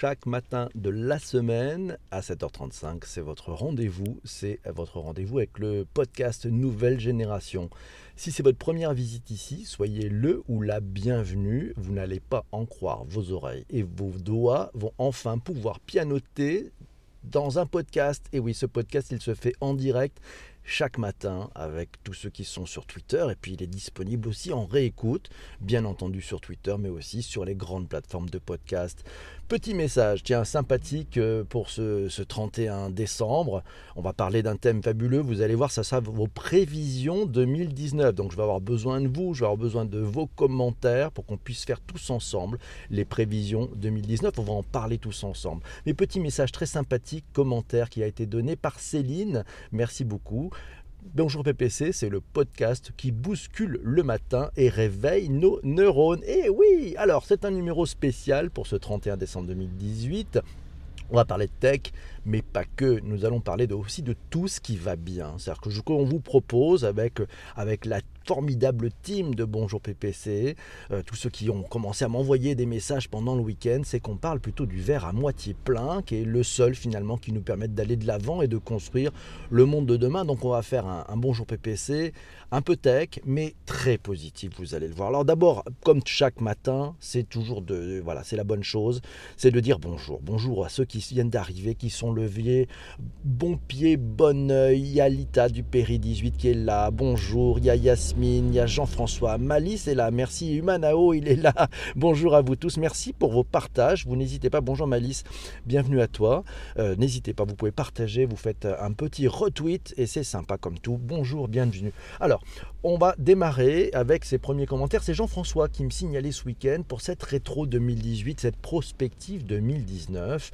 chaque matin de la semaine à 7h35. C'est votre rendez-vous, c'est votre rendez-vous avec le podcast Nouvelle Génération. Si c'est votre première visite ici, soyez le ou la bienvenue. Vous n'allez pas en croire vos oreilles et vos doigts vont enfin pouvoir pianoter dans un podcast. Et oui, ce podcast, il se fait en direct chaque matin avec tous ceux qui sont sur Twitter et puis il est disponible aussi en réécoute, bien entendu sur Twitter mais aussi sur les grandes plateformes de podcast. Petit message, tiens, sympathique euh, pour ce, 31 décembre. On va parler d'un thème fabuleux. Vous allez voir, ça sera vos prévisions 2019. Donc, je vais avoir besoin de vous, je vais avoir besoin de vos commentaires pour qu'on puisse faire tous ensemble les prévisions 2019. On va en parler tous ensemble. Mais petit message très sympathique, commentaire qui a été donné par Céline. Merci beaucoup. Bonjour PPC, c'est le podcast qui bouscule le matin et réveille nos neurones. Et oui, alors c'est un numéro spécial pour ce 31 décembre 2018. On va parler de tech, mais pas que. Nous allons parler aussi de tout ce qui va bien. C'est-à-dire que vous propose avec, avec la formidable team de Bonjour PPC, euh, tous ceux qui ont commencé à m'envoyer des messages pendant le week-end, c'est qu'on parle plutôt du verre à moitié plein, qui est le seul finalement qui nous permette d'aller de l'avant et de construire le monde de demain. Donc on va faire un, Bonjour PPC, un peu tech, mais très positif, vous allez le voir. Alors d'abord, comme chaque matin, c'est toujours de, voilà, c'est la bonne chose, c'est de dire bonjour, bonjour à ceux qui viennent d'arriver, qui sont leviers, bon pied, bon oeil, il y a Lita du Péri 18 qui est là, bonjour, il y a il y a Jean-François, Malice est là, merci, Humanao, il est là, bonjour à vous tous, merci pour vos partages, vous n'hésitez pas, bonjour Malice, bienvenue à toi, euh, n'hésitez pas, vous pouvez partager, vous faites un petit retweet et c'est sympa comme tout, bonjour, bienvenue. Alors, on va démarrer avec ses premiers commentaires, c'est Jean-François qui me signalait ce week-end pour cette rétro 2018, cette prospective 2019.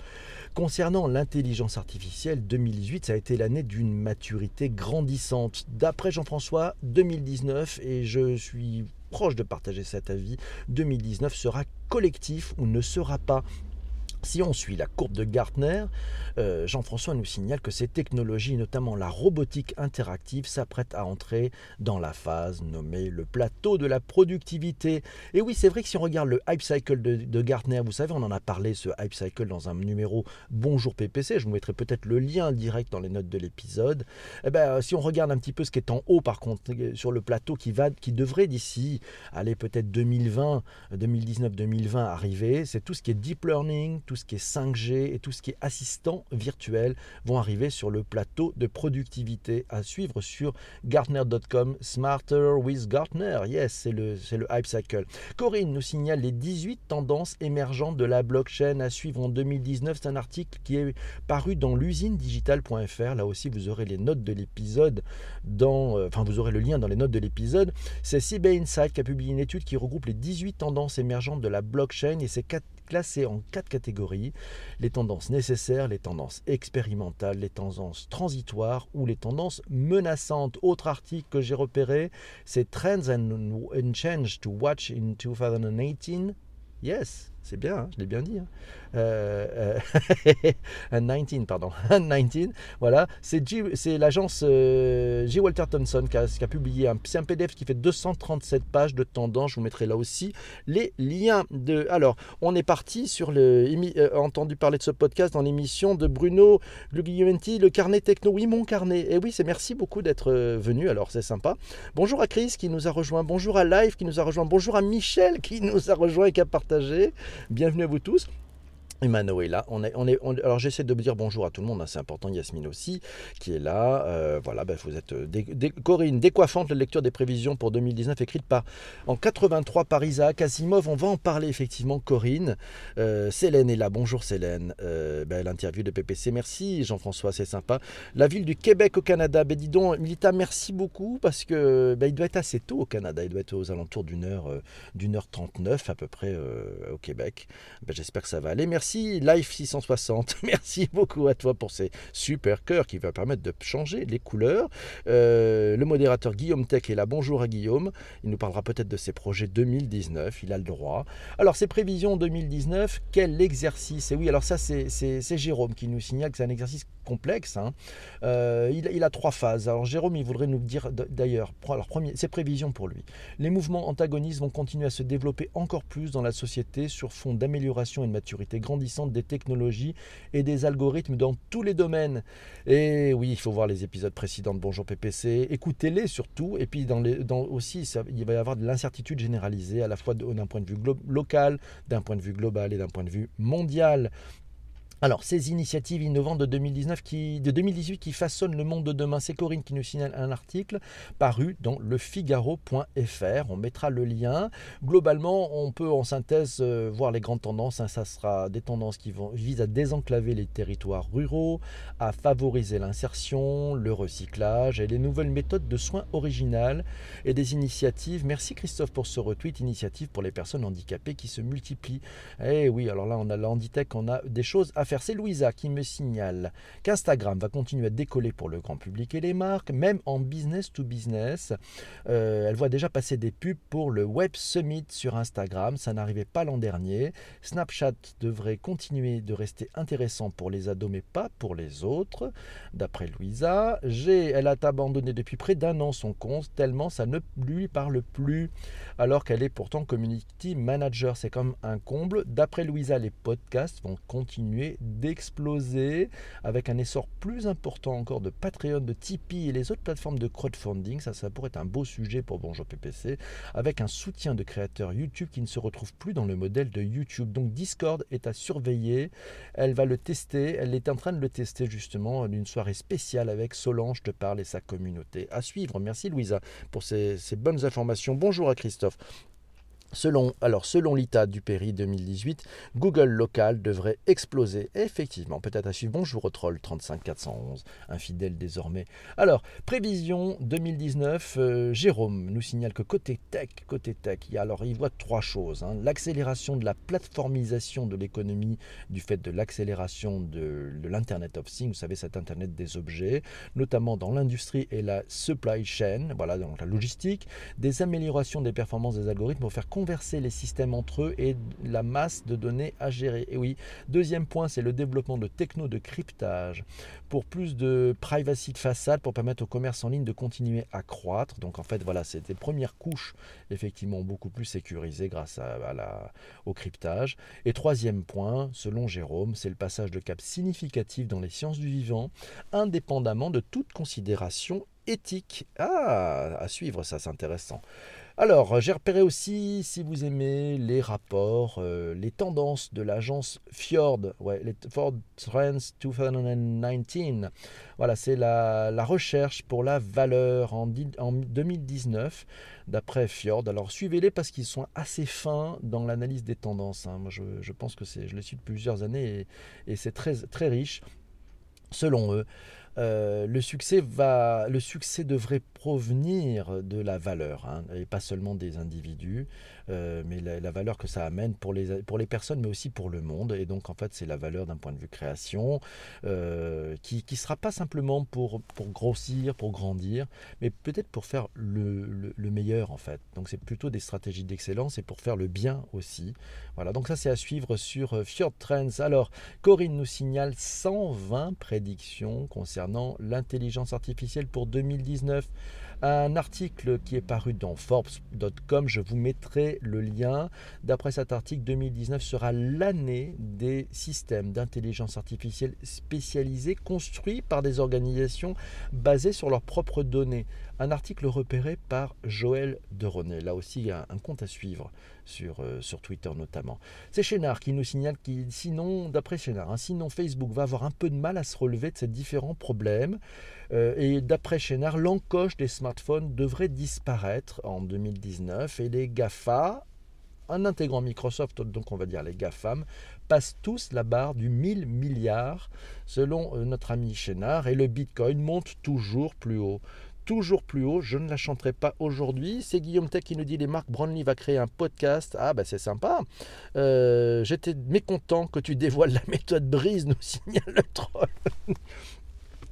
Concernant l'intelligence artificielle, 2018, ça a été l'année d'une maturité grandissante. D'après Jean-François, 2019, et je suis proche de partager cet avis, 2019 sera collectif ou ne sera pas si on suit la courbe de Gartner, euh, Jean-François nous signale que ces technologies, notamment la robotique interactive, s'apprêtent à entrer dans la phase nommée le plateau de la productivité. Et oui, c'est vrai que si on regarde le hype cycle de, Gartner, vous savez, on en a parlé, ce hype cycle, dans un numéro Bonjour PPC, je vous mettrai peut-être le lien direct dans les notes de l'épisode. Eh ben, si on regarde un petit peu ce qui est en haut, par contre, sur le plateau qui, va, qui devrait d'ici, aller peut-être 2020, 2019-2020 arriver, c'est tout ce qui est deep learning, ce qui est 5G et tout ce qui est assistant virtuel vont arriver sur le plateau de productivité à suivre sur Gartner.com. Smarter with Gartner. Yes, c'est le, c'est le hype cycle. Corinne nous signale les 18 tendances émergentes de la blockchain à suivre en 2019. C'est un article qui est paru dans l'usine digitale.fr. Là aussi, vous aurez les notes de l'épisode dans, euh, enfin, vous aurez le lien dans les notes de l'épisode. C'est CB Insight qui a publié une étude qui regroupe les 18 tendances émergentes de la blockchain et ces quatre classées en quatre catégories, les tendances nécessaires, les tendances expérimentales, les tendances transitoires ou les tendances menaçantes. Autre article que j'ai repéré, c'est Trends and, and Change to Watch in 2018. Yes, c'est bien, hein, je l'ai bien dit. Hein. Euh, 19, euh, pardon. 19, voilà. C'est l'agence euh, J. Walter Thompson qui a, publié un, un, PDF qui fait 237 pages de tendance. Je vous mettrai là aussi les liens. De... Alors, on est parti sur le. Euh, entendu parler de ce podcast dans l'émission de Bruno Guglielmenti, le carnet techno. Oui, mon carnet. Et oui, c'est merci beaucoup d'être venu. Alors, c'est sympa. Bonjour à Chris qui nous a rejoint. Bonjour à Live qui nous a rejoint. Bonjour à Michel qui nous a rejoint et qui a partagé. Bienvenue à vous tous. Emmanuel est là. On est, on est, alors j'essaie de dire bonjour à tout le monde, hein, c'est important. Yasmine aussi qui est là. Euh, voilà, ben, vous êtes euh, Corinne, décoiffante la lecture des prévisions pour 2019 écrite par en 83 par Isaac Asimov. On va en parler effectivement, Corinne. Euh, Célène est là. Bonjour Célène. Ben, l'interview de PPC. Merci Jean-François, c'est sympa. La ville du Québec au Canada. Ben dis donc, Milita, merci beaucoup parce que ben, il doit être assez tôt au Canada. Il doit être aux alentours d'une heure, d'une heure 39 à peu près au Québec. Ben, j'espère que ça va aller. Merci Merci Life 660. Merci beaucoup à toi pour ces super cœurs qui vont permettre de changer les couleurs. Euh, le modérateur Guillaume Tech est là. Bonjour à Guillaume. Il nous parlera peut-être de ses projets 2019. Il a le droit. Alors, ses prévisions 2019, quel exercice? Et oui, alors ça, c'est Jérôme qui nous signale que c'est un exercice complexe. Hein. Euh, il, a trois phases. Alors Jérôme, il voudrait nous dire d'ailleurs, ses prévisions pour lui. Les mouvements antagonistes vont continuer à se développer encore plus dans la société sur fond d'amélioration et de maturité grandissante des technologies et des algorithmes dans tous les domaines. Et oui, il faut voir les épisodes précédents de Bonjour PPC, écoutez-les surtout, et puis dans aussi, il va y avoir de l'incertitude généralisée, à la fois d'un point de vue local, d'un point de vue global et d'un point de vue mondial. Alors, ces initiatives innovantes de, 2019 qui, de 2018 qui façonnent le monde de demain, c'est Corinne qui nous signale un article paru dans le Figaro.fr. On mettra le lien. Globalement, on peut en synthèse euh, voir les grandes tendances. Hein. Ça sera des tendances qui visent à désenclaver les territoires ruraux, à favoriser l'insertion, le recyclage et les nouvelles méthodes de soins originales et des initiatives. Merci Christophe pour ce retweet. Initiative pour les personnes handicapées qui se multiplient. Eh oui, alors là, on a l'Handitech, on a des choses à faire. C'est Louisa qui me signale qu'Instagram va continuer à décoller pour le grand public et les marques, même en business to business. Euh, elle voit déjà passer des pubs pour le Web Summit sur Instagram. Ça n'arrivait pas l'an dernier. Snapchat devrait continuer de rester intéressant pour les ados, mais pas pour les autres. D'après Louisa, elle a abandonné depuis près d'un an son compte, tellement ça ne lui parle plus, alors qu'elle est pourtant community manager. C'est comme un comble. D'après Louisa, les podcasts vont continuer d'exploser avec un essor plus important encore de Patreon, de Tipeee et les autres plateformes de crowdfunding. Ça, ça pourrait être un beau sujet pour Bonjour PPC avec un soutien de créateurs YouTube qui ne se retrouve plus dans le modèle de YouTube. Donc Discord est à surveiller. Elle va le tester. Elle est en train de le tester justement d'une soirée spéciale avec Solange te parle et sa communauté. À suivre. Merci Louisa pour ces bonnes informations. Bonjour à Christophe. Selon, alors, selon l'ITA du Péri 2018, Google local devrait exploser. Effectivement, peut-être à suivre. Bonjour au troll 35411, infidèle désormais. Alors, prévision 2019, euh, Jérôme nous signale que côté tech, côté tech, il, y a, alors, il voit trois choses. Hein. L'accélération de la plateformisation de l'économie du fait de l'accélération de, de l'Internet of Things, vous savez, cet Internet des objets, notamment dans l'industrie et la supply chain, voilà, donc la logistique, des améliorations des performances des algorithmes pour faire converser les systèmes entre eux et la masse de données à gérer. Et oui, deuxième point, c'est le développement de techno de cryptage pour plus de privacy de façade pour permettre au commerce en ligne de continuer à croître. Donc en fait, voilà, c'est des premières couches effectivement beaucoup plus sécurisées grâce à, la, au cryptage. Et troisième point, selon Jérôme, c'est le passage de cap significatif dans les sciences du vivant, indépendamment de toute considération éthique. Ah, à suivre, ça c'est intéressant. Alors, j'ai repéré aussi, si vous aimez les rapports, euh, les tendances de l'agence Fjord, les Ford Trends 2019. Voilà, c'est la, recherche pour la valeur en, 2019, d'après Fjord. Alors, suivez-les parce qu'ils sont assez fins dans l'analyse des tendances. Hein. Moi, je, pense que c'est, je les suis depuis plusieurs années et, et c'est très, très riche. Selon eux, euh, le, succès devrait provenir de la valeur, hein, et pas seulement des individus. Euh, mais la, valeur que ça amène pour les, pour les personnes, mais aussi pour le monde. Et donc, en fait, c'est la valeur d'un point de vue création, euh, qui ne sera pas simplement pour, pour grossir, pour grandir, mais peut-être pour faire le, le, meilleur, en fait. Donc, c'est plutôt des stratégies d'excellence et pour faire le bien aussi. Voilà, donc ça, c'est à suivre sur euh, Fjord Trends. Alors, Corinne nous signale 120 prédictions concernant l'intelligence artificielle pour 2019 un article qui est paru dans Forbes.com. Je vous mettrai le lien. D'après cet article, 2019 sera l'année des systèmes d'intelligence artificielle spécialisés construits par des organisations basées sur leurs propres données. Un article repéré par Joël Deronet. Là aussi, il y a un compte à suivre sur, euh, sur Twitter notamment. C'est Chénard qui nous signale qu'il, sinon, d'après Chénard, hein, sinon Facebook va avoir un peu de mal à se relever de ces différents problèmes. Euh, et d'après Chénard, l'encoche des smartphones devrait disparaître en 2019 et les GAFA, en intégrant Microsoft, donc on va dire les GAFAM, passent tous la barre du 1000 milliards selon euh, notre ami Chénard et le Bitcoin monte toujours plus haut toujours plus haut. Je ne la chanterai pas aujourd'hui. C'est Guillaume Tech qui nous dit les marques Brownlee va créer un podcast. Ah, bah c'est sympa. Euh, j'étais mécontent que tu dévoiles la méthode brise, nous signale le troll.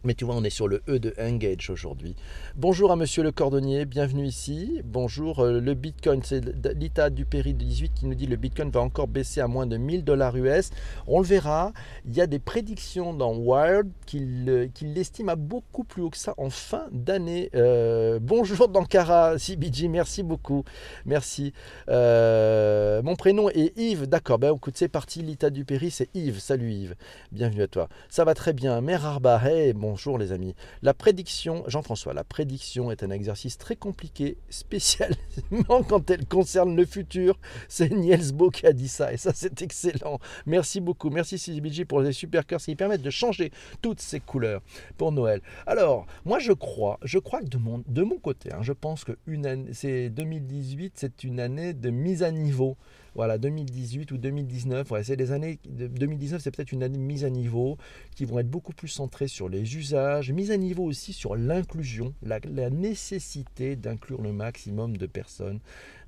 Mais tu vois, on est sur le E de Engage aujourd'hui. Bonjour à monsieur le cordonnier, bienvenue ici. Bonjour, euh, le Bitcoin, c'est l'ITA du Péri 18 qui nous dit le Bitcoin va encore baisser à moins de 1000 dollars US. On le verra. Il y a des prédictions dans Wired qu'il euh, l'estime à beaucoup plus haut que ça en fin d'année. Euh, bonjour Dankara, CBG, merci beaucoup. Merci. mon prénom est Yves, d'accord. Ben écoute, c'est parti, l'ITA du Péri, c'est Yves. Salut Yves, bienvenue à toi. Ça va très bien. Mère Arba, hey, bon Bonjour les amis. La prédiction, Jean-François, la prédiction est un exercice très compliqué, spécialement quand elle concerne le futur. C'est Niels Beau qui a dit ça et ça c'est excellent. Merci beaucoup. Merci CBG pour les super cœurs qui permettent de changer toutes ces couleurs pour Noël. Alors, moi je crois, je crois que de mon, de mon côté, hein, je pense que une c'est 2018, c'est une année de mise à niveau voilà, 2018 ou 2019, c'est des années. 2019, c'est peut-être une année mise à niveau qui vont être beaucoup plus centrées sur les usages, mise à niveau aussi sur l'inclusion, la, nécessité d'inclure le maximum de personnes.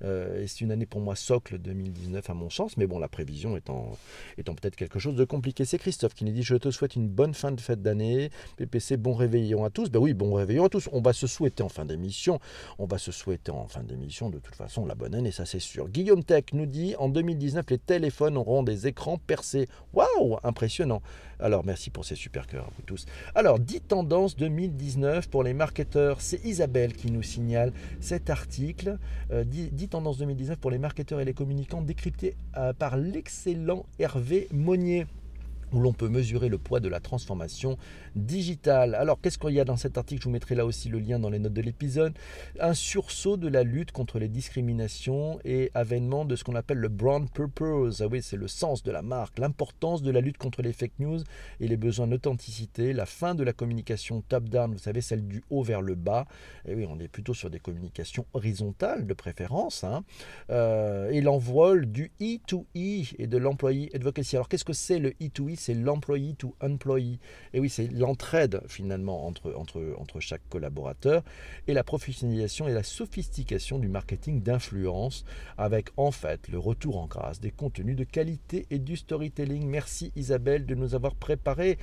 Euh, c'est une année pour moi socle 2019 à mon sens, mais bon, la prévision étant, peut-être quelque chose de compliqué. C'est Christophe qui nous dit Je te souhaite une bonne fin de fête d'année. PPC, bon réveillon à tous. Ben oui, bon réveillon à tous. On va se souhaiter en fin d'émission. On va se souhaiter en fin d'émission, de toute façon, la bonne année, ça c'est sûr. Guillaume Tech nous dit en 2019, les téléphones auront des écrans percés. Waouh, impressionnant. Alors merci pour ces super cœurs à vous tous. Alors 10 tendances 2019 pour les marketeurs. C'est Isabelle qui nous signale cet article. 10, tendances 2019 pour les marketeurs et les communicants décryptés euh, par l'excellent Hervé Monnier où l'on peut mesurer le poids de la transformation digitale. Alors, qu'est-ce qu'il y a dans cet article? Je vous mettrai là aussi le lien dans les notes de l'épisode. Un sursaut de la lutte contre les discriminations et avènement de ce qu'on appelle le brand purpose. Ah oui, c'est le sens de la marque, l'importance de la lutte contre les fake news et les besoins d'authenticité, la fin de la communication top-down, vous savez, celle du haut vers le bas. Et oui, on est plutôt sur des communications horizontales de préférence. Hein. Euh, et l'envol du E2E et de l'employee advocacy. Alors, qu'est-ce que c'est le E2E c'est l'employee to employee. Et oui, c'est l'entraide finalement entre, entre, entre chaque collaborateur et la professionnalisation et la sophistication du marketing d'influence avec en fait le retour en grâce des contenus de qualité et du storytelling. Merci Isabelle de nous avoir préparé,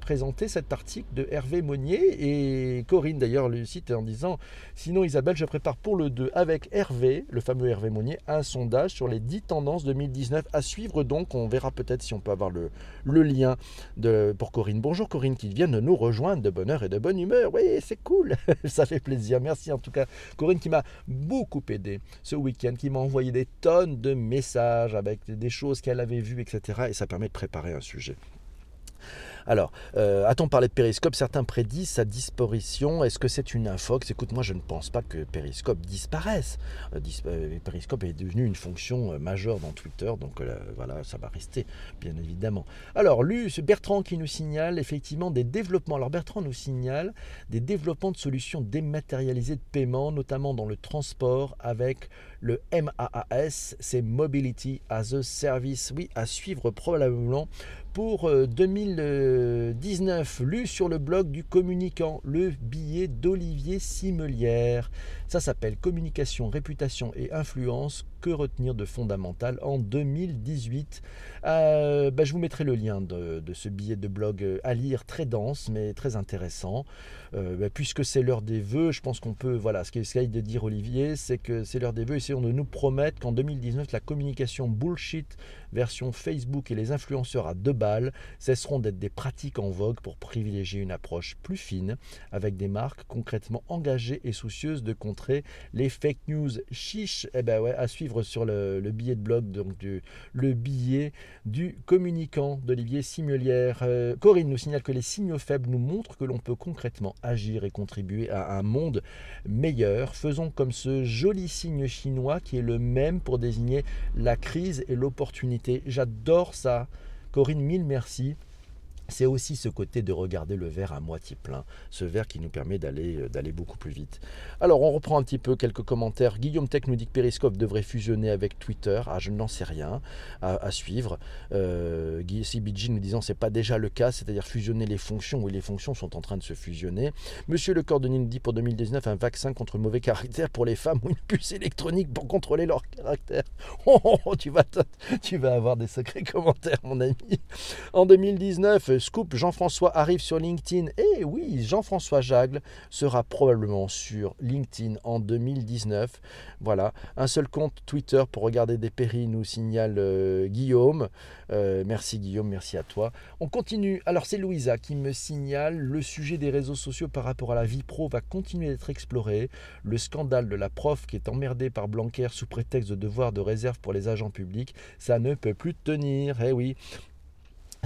présenté cet article de Hervé Monnier et Corinne d'ailleurs le cite en disant Sinon Isabelle, je prépare pour le 2 avec Hervé, le fameux Hervé Monnier, un sondage sur les 10 tendances 2019 à suivre donc. On verra peut-être si on peut avoir le, le lien de, pour Corinne. Bonjour Corinne qui vient de nous rejoindre de bonne heure et de bonne humeur. Oui, c'est cool, ça fait plaisir. Merci en tout cas Corinne qui m'a beaucoup aidé ce week-end, qui m'a envoyé des tonnes de messages avec des choses qu'elle avait vues, etc. Et ça permet de préparer un sujet. Alors, euh, a-t-on parlé de Périscope? Certains prédisent sa disparition. Est-ce que c'est une infox? Écoute, moi je ne pense pas que Périscope disparaisse. Euh, euh, est devenu une fonction majeure dans Twitter, donc voilà, ça va rester, bien évidemment. Alors, lui, Bertrand qui nous signale effectivement des développements. Alors, Bertrand nous signale des développements de solutions dématérialisées de paiement, notamment dans le transport avec le MAAS, c'est Mobility as a Service. Oui, à suivre probablement pour 2019, lu sur le blog du communicant, le billet d'Olivier Simelière. Ça s'appelle Communication, réputation et influence. Que retenir de fondamental en 2018 euh, bah, Je vous mettrai le lien de, ce billet de blog euh, à lire, très dense mais très intéressant. Euh, bah, puisque c'est l'heure des vœux, je pense qu'on peut, voilà, ce qu'essaye de dire Olivier, c'est que c'est l'heure des vœux. Essayons de nous promettre qu'en 2019, la communication bullshit version Facebook et les influenceurs à deux balles cesseront d'être des pratiques en vogue pour privilégier une approche plus fine avec des marques concrètement engagées et soucieuses de les fake news chiches. Eh ben ouais, à suivre sur le, billet de blog, donc du, le billet du communicant d'Olivier Simelière. Euh, Corinne nous signale que les signaux faibles nous montrent que l'on peut concrètement agir et contribuer à un monde meilleur. Faisons comme ce joli signe chinois qui est le même pour désigner la crise et l'opportunité. J'adore ça. Corinne, mille merci c'est aussi ce côté de regarder le verre à moitié plein, ce verre qui nous permet d'aller, euh, d'aller beaucoup plus vite. Alors on reprend un petit peu quelques commentaires. Guillaume Tech nous dit que Periscope devrait fusionner avec Twitter. Ah, je n'en sais rien à, suivre. Euh, CBG nous disant c'est pas déjà le cas, c'est-à-dire fusionner les fonctions. Oui, les fonctions sont en train de se fusionner. Monsieur Le Cordonnier nous dit pour 2019 un vaccin contre mauvais caractère pour les femmes ou une puce électronique pour contrôler leur caractère. Oh, oh, oh tu, vas tu vas avoir des sacrés commentaires, mon ami. En 2019, scoop, Jean-François arrive sur LinkedIn. Eh oui, Jean-François Jagle sera probablement sur LinkedIn en 2019. Voilà, un seul compte Twitter pour regarder des péris, nous signale euh, Guillaume. Euh, merci Guillaume, merci à toi. On continue. Alors c'est Louisa qui me signale le sujet des réseaux sociaux par rapport à la vie pro va continuer d'être exploré. Le scandale de la prof qui est emmerdée par Blanquer sous prétexte de devoir de réserve pour les agents publics, ça ne peut plus tenir. Eh oui,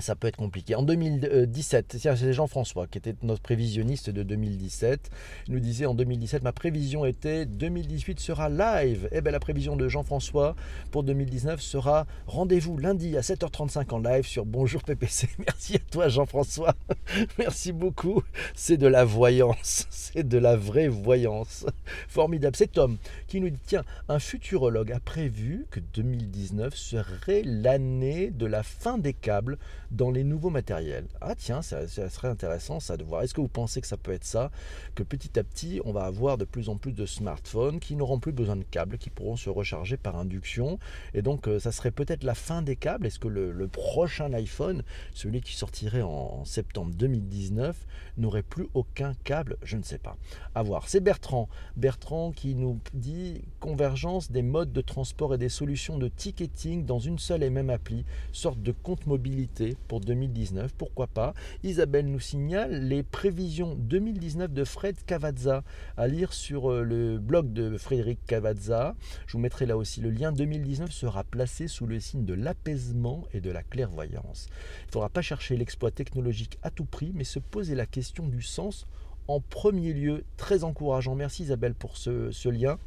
ça peut être compliqué. En 2017, c'est Jean-François qui était notre prévisionniste de 2017. Il nous disait en 2017, ma prévision était 2018 sera live. Eh bien, la prévision de Jean-François pour 2019 sera rendez-vous lundi à 7h35 en live sur Bonjour PPC. Merci à toi, Jean-François. Merci beaucoup. C'est de la voyance. C'est de la vraie voyance. Formidable. C'est Tom qui nous dit tiens, un futurologue a prévu que 2019 serait l'année de la fin des câbles dans les nouveaux matériels. Ah tiens, ça, serait intéressant ça de voir. Est-ce que vous pensez que ça peut être ça? Que petit à petit, on va avoir de plus en plus de smartphones qui n'auront plus besoin de câbles, qui pourront se recharger par induction. Et donc, euh, ça serait peut-être la fin des câbles. Est-ce que le, prochain iPhone, celui qui sortirait en, septembre 2019, n'aurait plus aucun câble? Je ne sais pas. À voir. C'est Bertrand. Bertrand qui nous dit convergence des modes de transport et des solutions de ticketing dans une seule et même appli, sorte de compte mobilité pour 2019, pourquoi pas. Isabelle nous signale les prévisions 2019 de Fred Cavazza à lire sur euh, le blog de Frédéric Cavazza. Je vous mettrai là aussi le lien. 2019 sera placé sous le signe de l'apaisement et de la clairvoyance. Il ne faudra pas chercher l'exploit technologique à tout prix, mais se poser la question du sens en premier lieu. Très encourageant. Merci Isabelle pour ce, ce lien.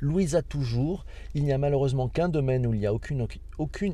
Louisa toujours, il n'y a malheureusement qu'un domaine où il n'y a aucune,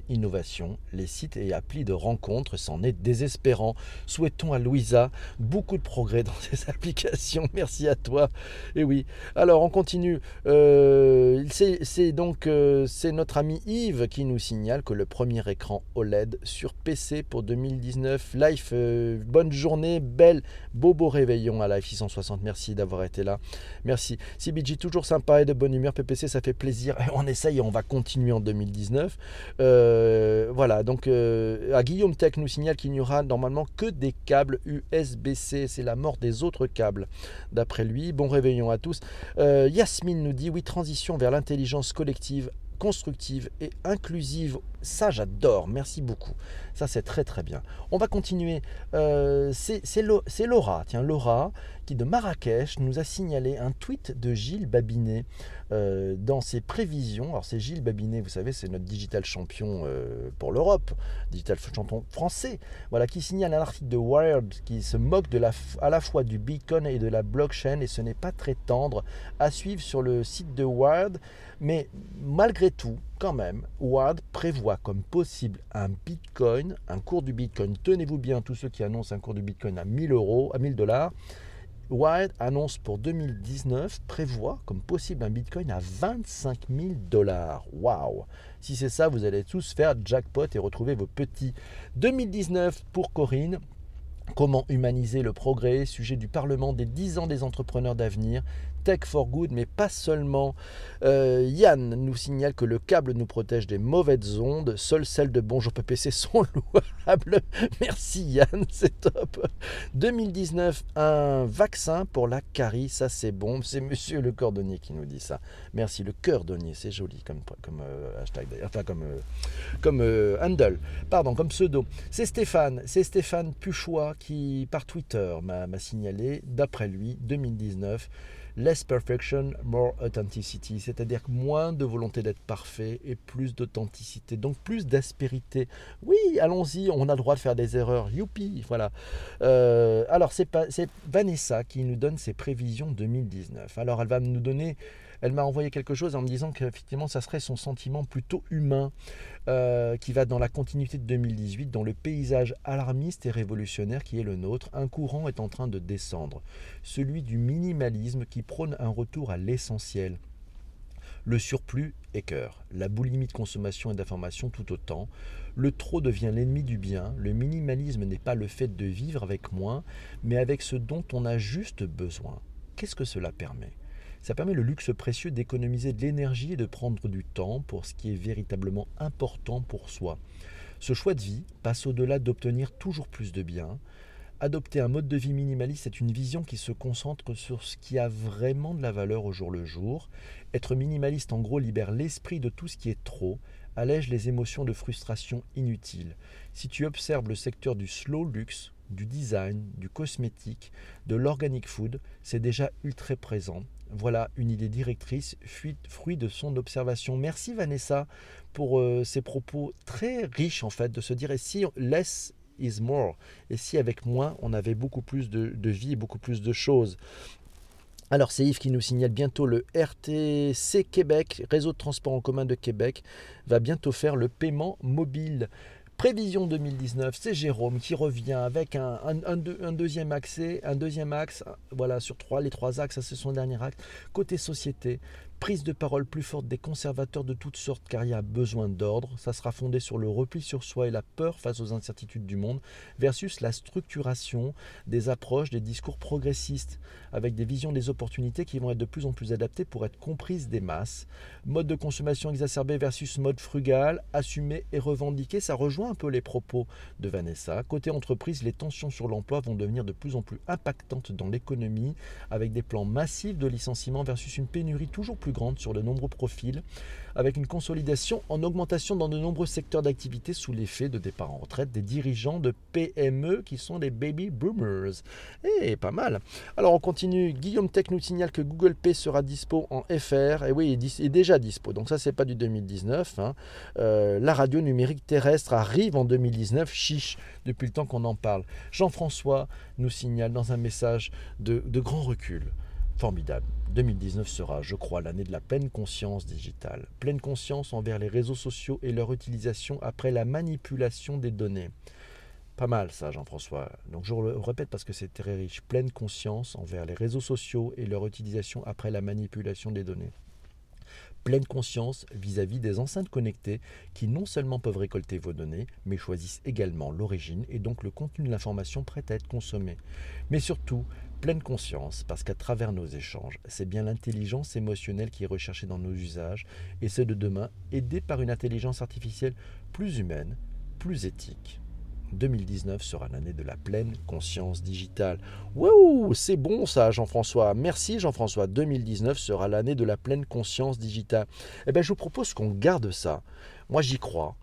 innovation. Les sites et applis de rencontres, c'en est désespérant. Souhaitons à Louisa beaucoup de progrès dans ses applications. Merci à toi. Et oui. Alors on continue. Euh, c'est donc euh, notre ami Yves qui nous signale que le premier écran OLED sur PC pour 2019. Life, euh, bonne journée, belle, beau beau réveillon à Life 660. Merci d'avoir été là. Merci. CBG toujours sympa et de bonne humeur. PPC, ça fait plaisir. On essaye et on va continuer en 2019. Euh, voilà, donc euh, à Guillaume Tech nous signale qu'il n'y aura normalement que des câbles USB-C. C'est la mort des autres câbles, d'après lui. Bon réveillon à tous. Euh, Yasmine nous dit oui, transition vers l'intelligence collective constructive et inclusive. Ça, j'adore. Merci beaucoup. Ça, c'est très très bien. On va continuer. Euh, c'est Laura, tiens, Laura, qui de Marrakech nous a signalé un tweet de Gilles Babinet euh, dans ses prévisions. Alors, c'est Gilles Babinet, vous savez, c'est notre digital champion euh, pour l'Europe, digital champion français, voilà, qui signale un article de Wired qui se moque à la fois du Bitcoin et de la blockchain, et ce n'est pas très tendre à suivre sur le site de Wired. Mais malgré tout, quand même, Ward prévoit comme possible un Bitcoin, un cours du Bitcoin. Tenez-vous bien, tous ceux qui annoncent un cours du Bitcoin à 1000 euros, à 1000 dollars. Wired annonce pour 2019, prévoit comme possible un Bitcoin à 25 000 dollars. Waouh Si c'est ça, vous allez tous faire jackpot et retrouver vos petits. 2019 pour Corinne, Comment humaniser le progrès? Sujet du Parlement des 10 ans des entrepreneurs d'avenir. Tech for Good, mais pas seulement. Euh, Yann nous signale que le câble nous protège des mauvaises ondes. Seules celles de Bonjour PPC sont louables. Merci Yann, c'est top. 2019, un vaccin pour la carie, ça c'est bon. C'est Monsieur le cordonnier qui nous dit ça. Merci, le cordonnier, c'est joli comme, euh, hashtag d'ailleurs, enfin comme, euh, comme handle, pardon, comme pseudo. C'est Stéphane, c'est Stéphane Puchois qui par Twitter m'a signalé, d'après lui, 2019 less perfection, more authenticity, c'est-à-dire moins de volonté d'être parfait et plus d'authenticité, donc plus d'aspérité. Oui, allons-y, on a le droit de faire des erreurs, youpi, voilà. Euh, alors c'est Vanessa qui nous donne ses prévisions 2019. Alors elle va nous donner elle m'a envoyé quelque chose en me disant qu'effectivement, ça serait son sentiment plutôt humain, euh, qui va dans la continuité de 2018, dans le paysage alarmiste et révolutionnaire qui est le nôtre. Un courant est en train de descendre, celui du minimalisme qui prône un retour à l'essentiel. Le surplus cœur. la boulimie de consommation et d'information tout autant. Le trop devient l'ennemi du bien. Le minimalisme n'est pas le fait de vivre avec moins, mais avec ce dont on a juste besoin. Qu'est-ce que cela permet? Ça permet le luxe précieux d'économiser de l'énergie et de prendre du temps pour ce qui est véritablement important pour soi. Ce choix de vie passe au-delà d'obtenir toujours plus de biens. Adopter un mode de vie minimaliste est une vision qui se concentre sur ce qui a vraiment de la valeur au jour le jour. Être minimaliste en gros libère l'esprit de tout ce qui est trop, allège les émotions de frustration inutiles. Si tu observes le secteur du slow luxe, du design, du cosmétique, de l'organic food, c'est déjà ultra présent. Voilà une idée directrice, fruit de son observation. Merci Vanessa pour euh, ces propos très riches en fait, de se dire et si less is more, et si avec moins on avait beaucoup plus de, de vie, beaucoup plus de choses? Alors c'est Yves qui nous signale bientôt le RTC Québec, réseau de transport en commun de Québec, va bientôt faire le paiement mobile. Prévision 2019, c'est Jérôme qui revient avec un, deuxième accès, un deuxième axe, voilà, sur trois, les trois axes, c'est son dernier axe. Côté société, prise de parole plus forte des conservateurs de toutes sortes car il y a besoin d'ordre. Ça sera fondé sur le repli sur soi et la peur face aux incertitudes du monde versus la structuration des approches, des discours progressistes avec des visions des opportunités qui vont être de plus en plus adaptées pour être comprises des masses. Mode de consommation exacerbé versus mode frugal, assumé et revendiqué, ça rejoint un peu les propos de Vanessa. Côté entreprise, les tensions sur l'emploi vont devenir de plus en plus impactantes dans l'économie avec des plans massifs de licenciement versus une pénurie toujours plus grande sur de nombreux profils, avec une consolidation en augmentation dans de nombreux secteurs d'activité sous l'effet de départ en retraite des dirigeants de PME qui sont des baby boomers. Eh, pas mal. Alors on continue. Guillaume Tech nous signale que Google Pay sera dispo en FR. Et oui, il est déjà dispo. Donc ça, c'est pas du 2019. Hein. Euh, la radio numérique terrestre arrive en 2019. Chiche, depuis le temps qu'on en parle. Jean-François nous signale dans un message de grand recul formidable. 2019 sera, je crois, l'année de la pleine conscience digitale. Pleine conscience envers les réseaux sociaux et leur utilisation après la manipulation des données. Pas mal ça, Jean-François. Donc je le répète parce que c'est très riche. Pleine conscience envers les réseaux sociaux et leur utilisation après la manipulation des données. Pleine conscience vis-à-vis des enceintes connectées qui non seulement peuvent récolter vos données, mais choisissent également l'origine et donc le contenu de l'information prête à être consommée. Mais surtout, pleine conscience, parce qu'à travers nos échanges, c'est bien l'intelligence émotionnelle qui est recherchée dans nos usages, et ceux de demain, aidés par une intelligence artificielle plus humaine, plus éthique. 2019 sera l'année de la pleine conscience digitale. Waouh, c'est bon ça, Jean-François. Merci, Jean-François. 2019 sera l'année de la pleine conscience digitale. Eh bien, je vous propose qu'on garde ça. Moi, j'y crois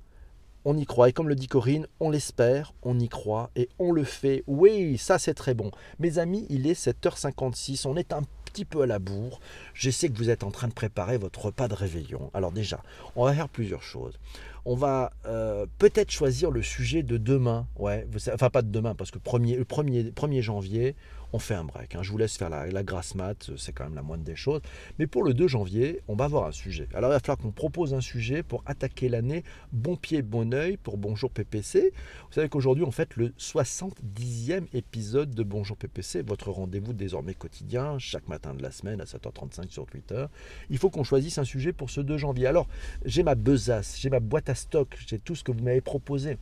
on y croit. Et comme le dit Corinne, on l'espère, on y croit et on le fait. Oui, ça c'est très bon. Mes amis, il est 7h56, on est un petit peu à la bourre. Je sais que vous êtes en train de préparer votre repas de réveillon. Alors déjà, on va faire plusieurs choses. On va euh, peut-être choisir le sujet de demain. Ouais, enfin pas de demain, parce que le 1er, 1er janvier, on fait un break. Hein. Je vous laisse faire la, grasse mat, c'est quand même la moindre des choses. Mais pour le 2 janvier, on va avoir un sujet. Alors il va falloir qu'on propose un sujet pour attaquer l'année bon pied, bon oeil pour Bonjour PPC. Vous savez qu'aujourd'hui on fait le 70e épisode de Bonjour PPC, votre rendez-vous désormais quotidien, chaque matin de la semaine à 7h35 sur Twitter. Il faut qu'on choisisse un sujet pour ce 2 janvier. Alors j'ai ma besace, j'ai ma boîte à stock, j'ai tout ce que vous m'avez proposé.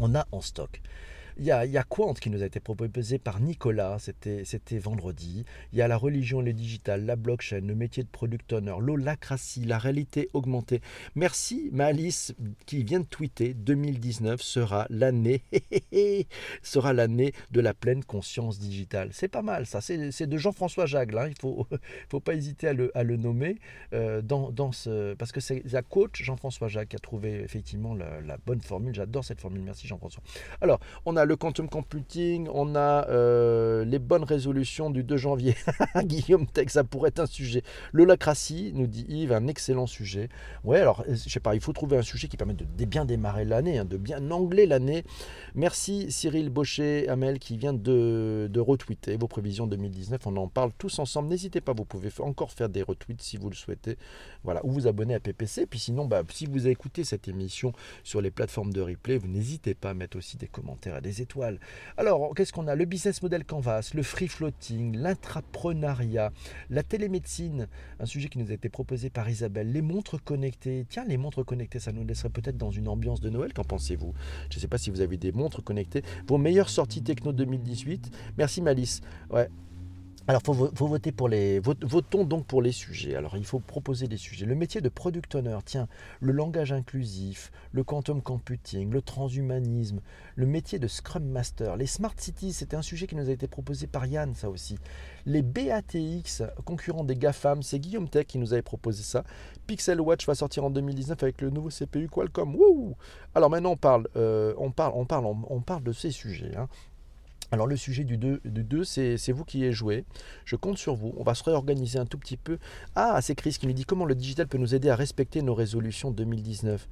On a en stock il y a, Quant qui nous a été proposé par Nicolas, c'était vendredi. Il y a la religion, le digital, la blockchain, le métier de product owner, l'holacratie, la réalité augmentée. Merci Malice qui vient de tweeter 2019 sera l'année sera l'année de la pleine conscience digitale. C'est pas mal ça, c'est de Jean-François Jagle, hein. il faut faut pas hésiter à le, à le nommer euh, dans, dans, ce parce que c'est la coach Jean-François Jacques qui a trouvé effectivement la, la bonne formule. J'adore cette formule. Merci Jean-François. Alors, on a le quantum computing, on a euh, les bonnes résolutions du 2 janvier. Guillaume Tech, ça pourrait être un sujet. L'holacratie, nous dit Yves, un excellent sujet. Ouais, alors, euh, je sais pas, il faut trouver un sujet qui permette de, bien démarrer l'année, hein, de bien angler l'année. Merci Cyril Baucher, Amel, qui vient de, retweeter vos prévisions 2019. On en parle tous ensemble. N'hésitez pas, vous pouvez encore faire des retweets si vous le souhaitez. Voilà, ou vous abonner à PPC. Puis sinon, bah, si vous avez écouté cette émission sur les plateformes de replay, vous n'hésitez pas à mettre aussi des commentaires et des étoiles. Alors, qu'est-ce qu'on a? Le business model Canvas, le free floating, l'intrapreneuriat, la télémédecine, un sujet qui nous a été proposé par Isabelle, les montres connectées. Tiens, les montres connectées, ça nous laisserait peut-être dans une ambiance de Noël. Qu'en pensez-vous? Je ne sais pas si vous avez des montres connectées. Vos meilleures sorties techno 2018. Merci Malice. Ouais, Alors, il faut, voter pour les. Votons donc pour les sujets. Alors, il faut proposer des sujets. Le métier de product owner, tiens, le langage inclusif, le quantum computing, le transhumanisme, le métier de Scrum Master, les smart cities, c'était un sujet qui nous a été proposé par Yann, ça aussi. Les BATX, concurrents des GAFAM, c'est Guillaume Tech qui nous avait proposé ça. Pixel Watch va sortir en 2019 avec le nouveau CPU Qualcomm. Wouh Alors maintenant, on parle, euh, on parle, on parle, on parle de ces sujets. Hein. Alors le sujet du 2, du 2 c'est, vous qui y joué. Je compte sur vous. On va se réorganiser un tout petit peu. Ah, c'est Chris qui nous dit comment le digital peut nous aider à respecter nos résolutions 2019.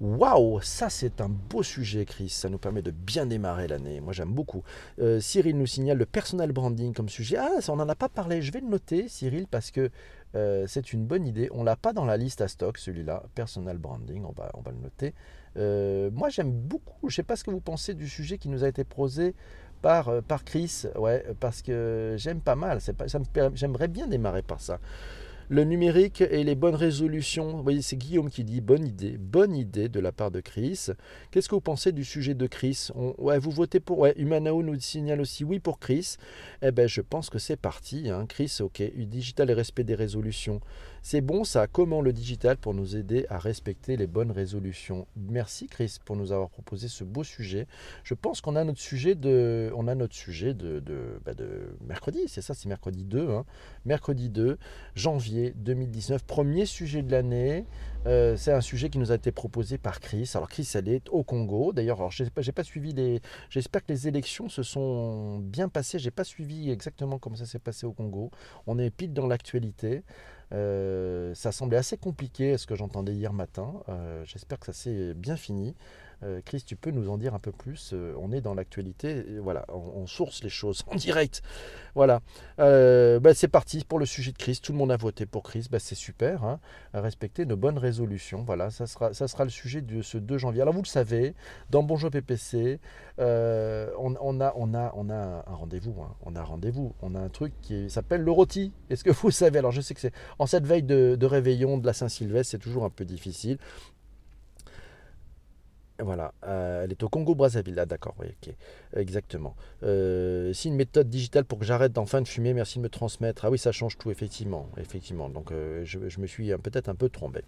Waouh, ça c'est un beau sujet, Chris. Ça nous permet de bien démarrer l'année. Moi j'aime beaucoup. Euh, Cyril nous signale le personal branding comme sujet. Ah, ça, on n'en a pas parlé. Je vais le noter, Cyril, parce que euh, c'est une bonne idée. On l'a pas dans la liste à stock, celui-là. Personal branding, on va, on va le noter. Euh, moi j'aime beaucoup. Je ne sais pas ce que vous pensez du sujet qui nous a été posé par, euh, par Chris, parce que j'aime pas mal. J'aimerais bien démarrer par ça. Le numérique et les bonnes résolutions. Vous voyez, c'est Guillaume qui dit bonne idée, bonne idée de la part de Chris. Qu'est-ce que vous pensez du sujet de Chris? Ouais, Vous votez pour. Ouais, Humanao nous signale aussi oui pour Chris. Eh ben, je pense que c'est parti. Hein. Chris, ok. Digital et respect des résolutions. C'est bon ça, comment le digital pour nous aider à respecter les bonnes résolutions. Merci Chris pour nous avoir proposé ce beau sujet. Je pense qu'on a notre sujet de, bah, mercredi, c'est ça, c'est mercredi 2, hein. mercredi 2, janvier 2019, premier sujet de l'année. Euh, c'est un sujet qui nous a été proposé par Chris. Alors Chris, elle est au Congo. D'ailleurs, pas, suivi. J'espère que les élections se sont bien passées. J'ai pas suivi exactement comment ça s'est passé au Congo. On est pile dans l'actualité. Euh, ça semblait assez compliqué, ce que j'entendais hier matin. Euh, j'espère que ça s'est bien fini. Euh, Chris, tu peux nous en dire un peu plus euh, On est dans l'actualité, voilà, on, source les choses en direct. Voilà, euh, bah, c'est parti pour le sujet de Chris. Tout le monde a voté pour Chris, bah, c'est super. Hein. respecter nos bonnes résolutions. Voilà, ça sera, le sujet de ce 2 janvier. Alors vous le savez, dans Bonjour PPC, on, a, on, a, un rendez-vous. Hein. On a un rendez-vous. On a un truc qui s'appelle le rôti. Est-ce que vous savez? Alors je sais que c'est en cette veille de réveillon de la Saint-Sylvestre, c'est toujours un peu difficile. Voilà, euh, elle est au Congo-Brazzaville. Ah, d'accord, oui, ok, exactement. Euh, si une méthode digitale pour que j'arrête d'enfin de fumer, merci de me transmettre. Ah oui, ça change tout, effectivement. effectivement. Donc, euh, je, me suis peut-être un peu trompé.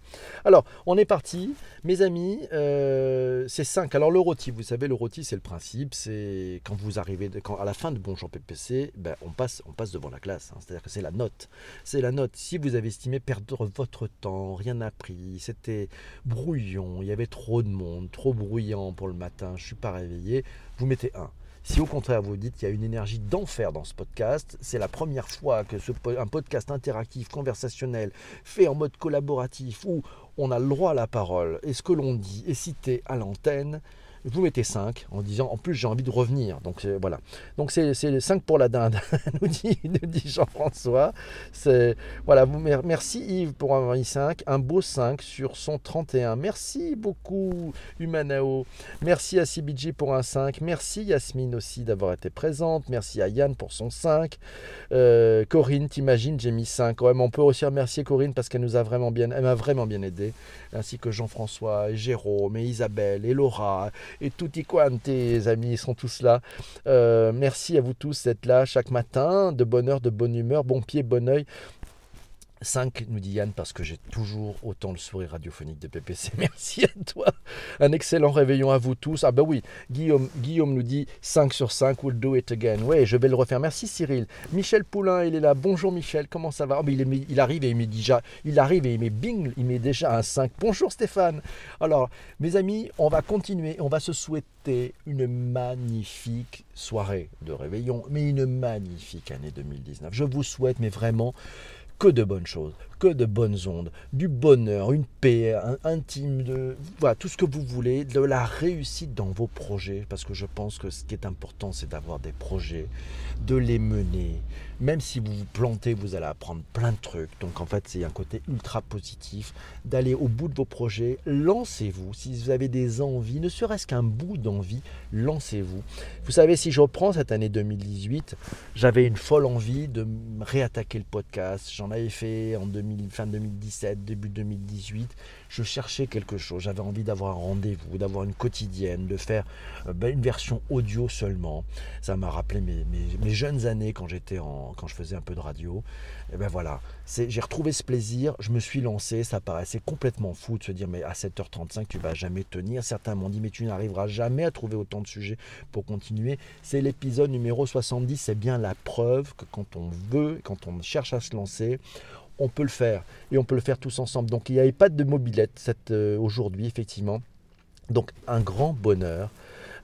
Alors, on est parti, mes amis. c'est 5. Alors, le rôti, vous savez, le rôti, c'est le principe. C'est quand vous arrivez, quand, à la fin de Bonjour PPC, ben, on, passe, on passe devant la classe. Hein. C'est-à-dire que c'est la note. C'est la note. Si vous avez estimé perdre votre temps, rien appris, c'était brouillon, il y avait trop de monde, trop bruyant pour le matin, je ne suis pas réveillé, vous mettez un. Si au contraire vous dites qu'il y a une énergie d'enfer dans ce podcast, c'est la première fois que un podcast interactif, conversationnel, fait en mode collaboratif, où on a le droit à la parole, et ce que l'on dit est cité à l'antenne, vous mettez 5 en disant en plus j'ai envie de revenir. Donc voilà. Donc c'est 5 pour la dinde, nous dit, Jean-François. Voilà, merci Yves pour avoir mis 5. Un beau 5 sur son 31. Merci beaucoup Humanao. Merci à CBG pour un 5. Merci Yasmine aussi d'avoir été présente. Merci à Yann pour son 5. Euh, Corinne, t'imagines, j'ai mis 5. Ouais, mais on peut aussi remercier Corinne parce qu'elle nous a vraiment bien, elle m'a vraiment bien aidé. Ainsi que Jean-François, et Jérôme, et Isabelle, et Laura, et tutti quanti, amis, ils sont tous là. Euh, merci à vous tous d'être là chaque matin, de bonne heure, de bonne humeur, bon pied, bon oeil. 5, nous dit Yann, parce que j'ai toujours autant le sourire radiophonique de PPC. Merci à toi. Un excellent réveillon à vous tous. Ah ben oui, Guillaume, Guillaume nous dit 5 sur 5, we'll do it again. Oui, je vais le refaire. Merci Cyril. Michel Poulain, il est là. Bonjour Michel, comment ça va? Oh, il, il, arrive et il met déjà, il arrive et il met bing, il met déjà un 5. Bonjour Stéphane. Alors, mes amis, on va continuer. On va se souhaiter une magnifique soirée de réveillon, mais une magnifique année 2019. Je vous souhaite, mais vraiment, que de bonnes choses, que de bonnes ondes, du bonheur, une paix intime, de, voilà, tout ce que vous voulez, de la réussite dans vos projets, parce que je pense que ce qui est important, c'est d'avoir des projets, de les mener. Même si vous vous plantez, vous allez apprendre plein de trucs. Donc en fait, c'est un côté ultra positif d'aller au bout de vos projets. Lancez-vous. Si vous avez des envies, ne serait-ce qu'un bout d'envie, lancez-vous. Vous savez, si je reprends cette année 2018, j'avais une folle envie de réattaquer le podcast. J'en avais fait en fin 2017, début 2018. Je cherchais quelque chose. J'avais envie d'avoir un rendez-vous, d'avoir une quotidienne, de faire euh, ben, une version audio seulement. Ça m'a rappelé mes, mes, jeunes années quand j'étais en, quand je faisais un peu de radio. Et ben voilà, j'ai retrouvé ce plaisir. Je me suis lancé. Ça paraissait complètement fou de se dire mais à 7h35 tu vas jamais tenir. Certains m'ont dit mais tu n'arriveras jamais à trouver autant de sujets pour continuer. C'est l'épisode numéro 70. C'est bien la preuve que quand on veut, quand on cherche à se lancer, on peut le faire. Et on peut le faire tous ensemble. Donc il n'y avait pas de mobilette euh, aujourd'hui, effectivement. Donc un grand bonheur.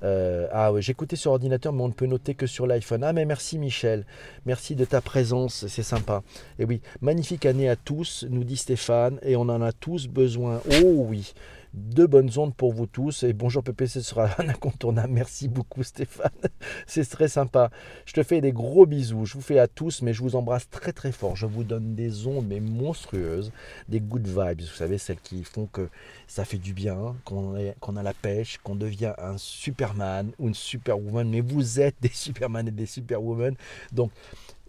Euh, ah oui, j'écoutais sur ordinateur, mais on ne peut noter que sur l'iPhone. Ah mais merci Michel, merci de ta présence, c'est sympa. Et oui, magnifique année à tous, nous dit Stéphane, et on en a tous besoin. Oh oui, de bonnes ondes pour vous tous. Et bonjour PPC sera un incontournable. Merci beaucoup Stéphane. C'est très sympa. Je te fais des gros bisous. Je vous fais à tous, mais je vous embrasse très très fort. Je vous donne des ondes mais monstrueuses, des good vibes. Vous savez, celles qui font que ça fait du bien, qu'on a la pêche, qu'on devient un Superman ou une Superwoman. Mais vous êtes des Superman et des Superwoman. Donc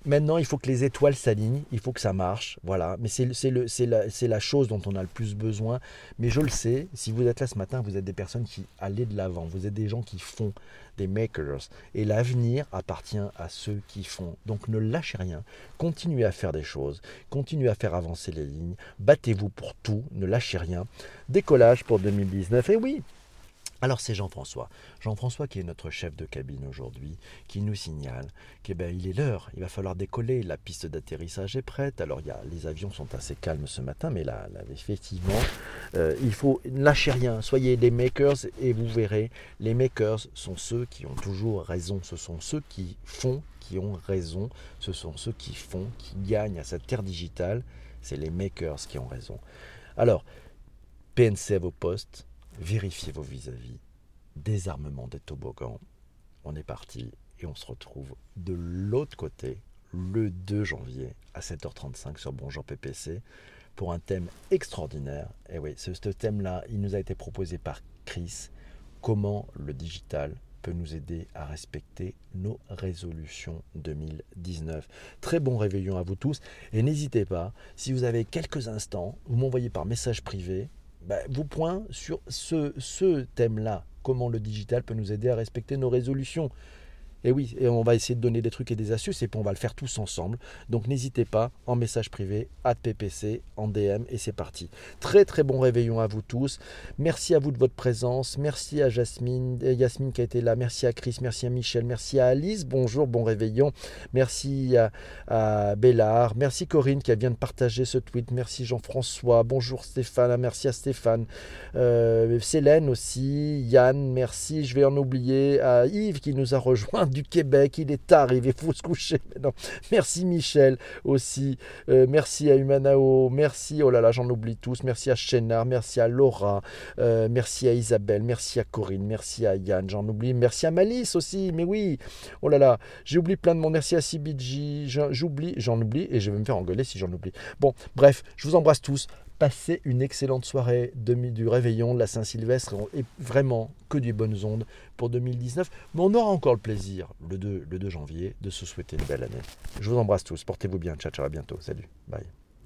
Maintenant, il faut que les étoiles s'alignent, il faut que ça marche, voilà. Mais c'est la, la, chose dont on a le plus besoin. Mais je le sais, si vous êtes là ce matin, vous êtes des personnes qui allaient de l'avant, vous êtes des gens qui font, des makers. Et l'avenir appartient à ceux qui font. Donc ne lâchez rien, continuez à faire des choses, continuez à faire avancer les lignes, battez-vous pour tout, ne lâchez rien. Décollage pour 2019, et oui, alors c'est Jean-François. Jean-François qui est notre chef de cabine aujourd'hui, qui nous signale qu'il ben, est l'heure, il va falloir décoller, la piste d'atterrissage est prête. Alors les avions sont assez calmes ce matin, mais là, effectivement, euh, il faut lâcher rien, soyez des makers et vous verrez, les makers sont ceux qui ont toujours raison, ce sont ceux qui font, qui ont raison, ce sont ceux qui font, qui gagnent à cette terre digitale, c'est les makers qui ont raison. Alors, PNC à vos postes, vérifiez vos vis-à-vis, désarmement des toboggans. On est parti et on se retrouve de l'autre côté le 2 janvier à 7h35 sur Bonjour PPC pour un thème extraordinaire. Et oui, ce, thème-là, il nous a été proposé par Chris. Comment le digital peut nous aider à respecter nos résolutions 2019. Très bon réveillon à vous tous et n'hésitez pas, si vous avez quelques instants, vous m'envoyez par message privé bah, vous point sur ce, ce thème-là, comment le digital peut nous aider à respecter nos résolutions. Et oui, et on va essayer de donner des trucs et des astuces, et puis on va le faire tous ensemble. Donc n'hésitez pas, en message privé, à PPC, en DM, et c'est parti. Très très bon réveillon à vous tous. Merci à vous de votre présence. Merci à Jasmine, Yasmine qui a été là. Merci à Chris, merci à Michel, merci à Alice. Bonjour, bon réveillon. Merci à, à Bellard. Merci Corinne qui vient de partager ce tweet. Merci Jean-François. Bonjour Stéphane. Merci à Stéphane. Euh, Célène aussi. Yann, merci. Je vais en oublier. À Yves qui nous a rejoint du Québec. Il est arrivé, il faut se coucher maintenant. Merci Michel aussi. Euh, merci à Humanao. Merci, oh là là, j'en oublie tous. Merci à Chénard. Merci à Laura. Euh, merci à Isabelle. Merci à Corinne. Merci à Yann. J'en oublie. Merci à Malice aussi. Mais oui, oh là là, j'ai oublié plein de monde. Merci à CBG. J'oublie, j'en oublie et je vais me faire engueuler si j'en oublie. Bon, bref, je vous embrasse tous. Passez une excellente soirée du réveillon de la Saint-Sylvestre et vraiment que des bonnes ondes pour 2019. Mais on aura encore le plaisir, le 2, le 2 janvier, de se souhaiter une belle année. Je vous embrasse tous. Portez-vous bien. Ciao, ciao, à bientôt. Salut. Bye.